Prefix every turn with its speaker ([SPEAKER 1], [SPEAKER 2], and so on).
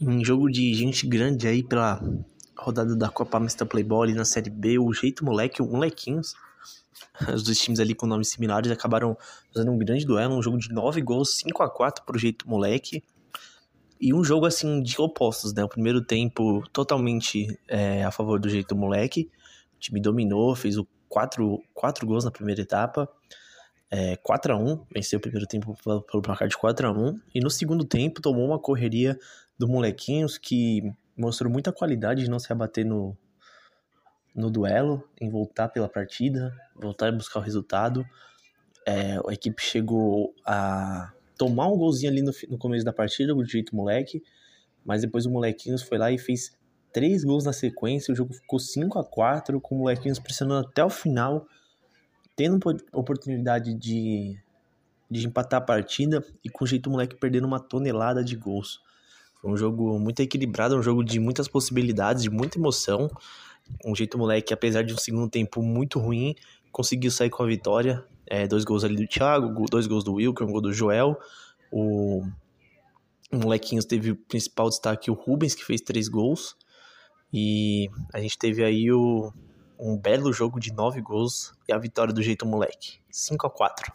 [SPEAKER 1] Em jogo de gente grande aí pela rodada da Copa Mista Playboy na Série B, o Jeito Moleque, o Molequinhos, os dois times ali com nomes similares acabaram fazendo um grande duelo, um jogo de 9 gols, 5 a 4 pro Jeito Moleque. E um jogo assim de opostos, né? O primeiro tempo totalmente é, a favor do Jeito Moleque. O time dominou, fez o 4, 4 gols na primeira etapa. É, 4 a 1 venceu o primeiro tempo pelo, pelo placar de 4 a 1 E no segundo tempo tomou uma correria do Molequinhos que mostrou muita qualidade de não se abater no, no duelo, em voltar pela partida, voltar a buscar o resultado. É, a equipe chegou a tomar um golzinho ali no, no começo da partida, do jeito moleque, mas depois o Molequinhos foi lá e fez três gols na sequência, o jogo ficou 5 a 4 com o Molequinhos pressionando até o final, tendo oportunidade de, de empatar a partida e com o jeito moleque perdendo uma tonelada de gols. Foi um jogo muito equilibrado, um jogo de muitas possibilidades, de muita emoção. Um jeito moleque, apesar de um segundo tempo muito ruim, conseguiu sair com a vitória. É, dois gols ali do Thiago, dois gols do Wilker, um gol do Joel. O, o Molequinhos teve o principal destaque, o Rubens, que fez três gols. E a gente teve aí o, um belo jogo de nove gols e a vitória do jeito moleque. 5 a 4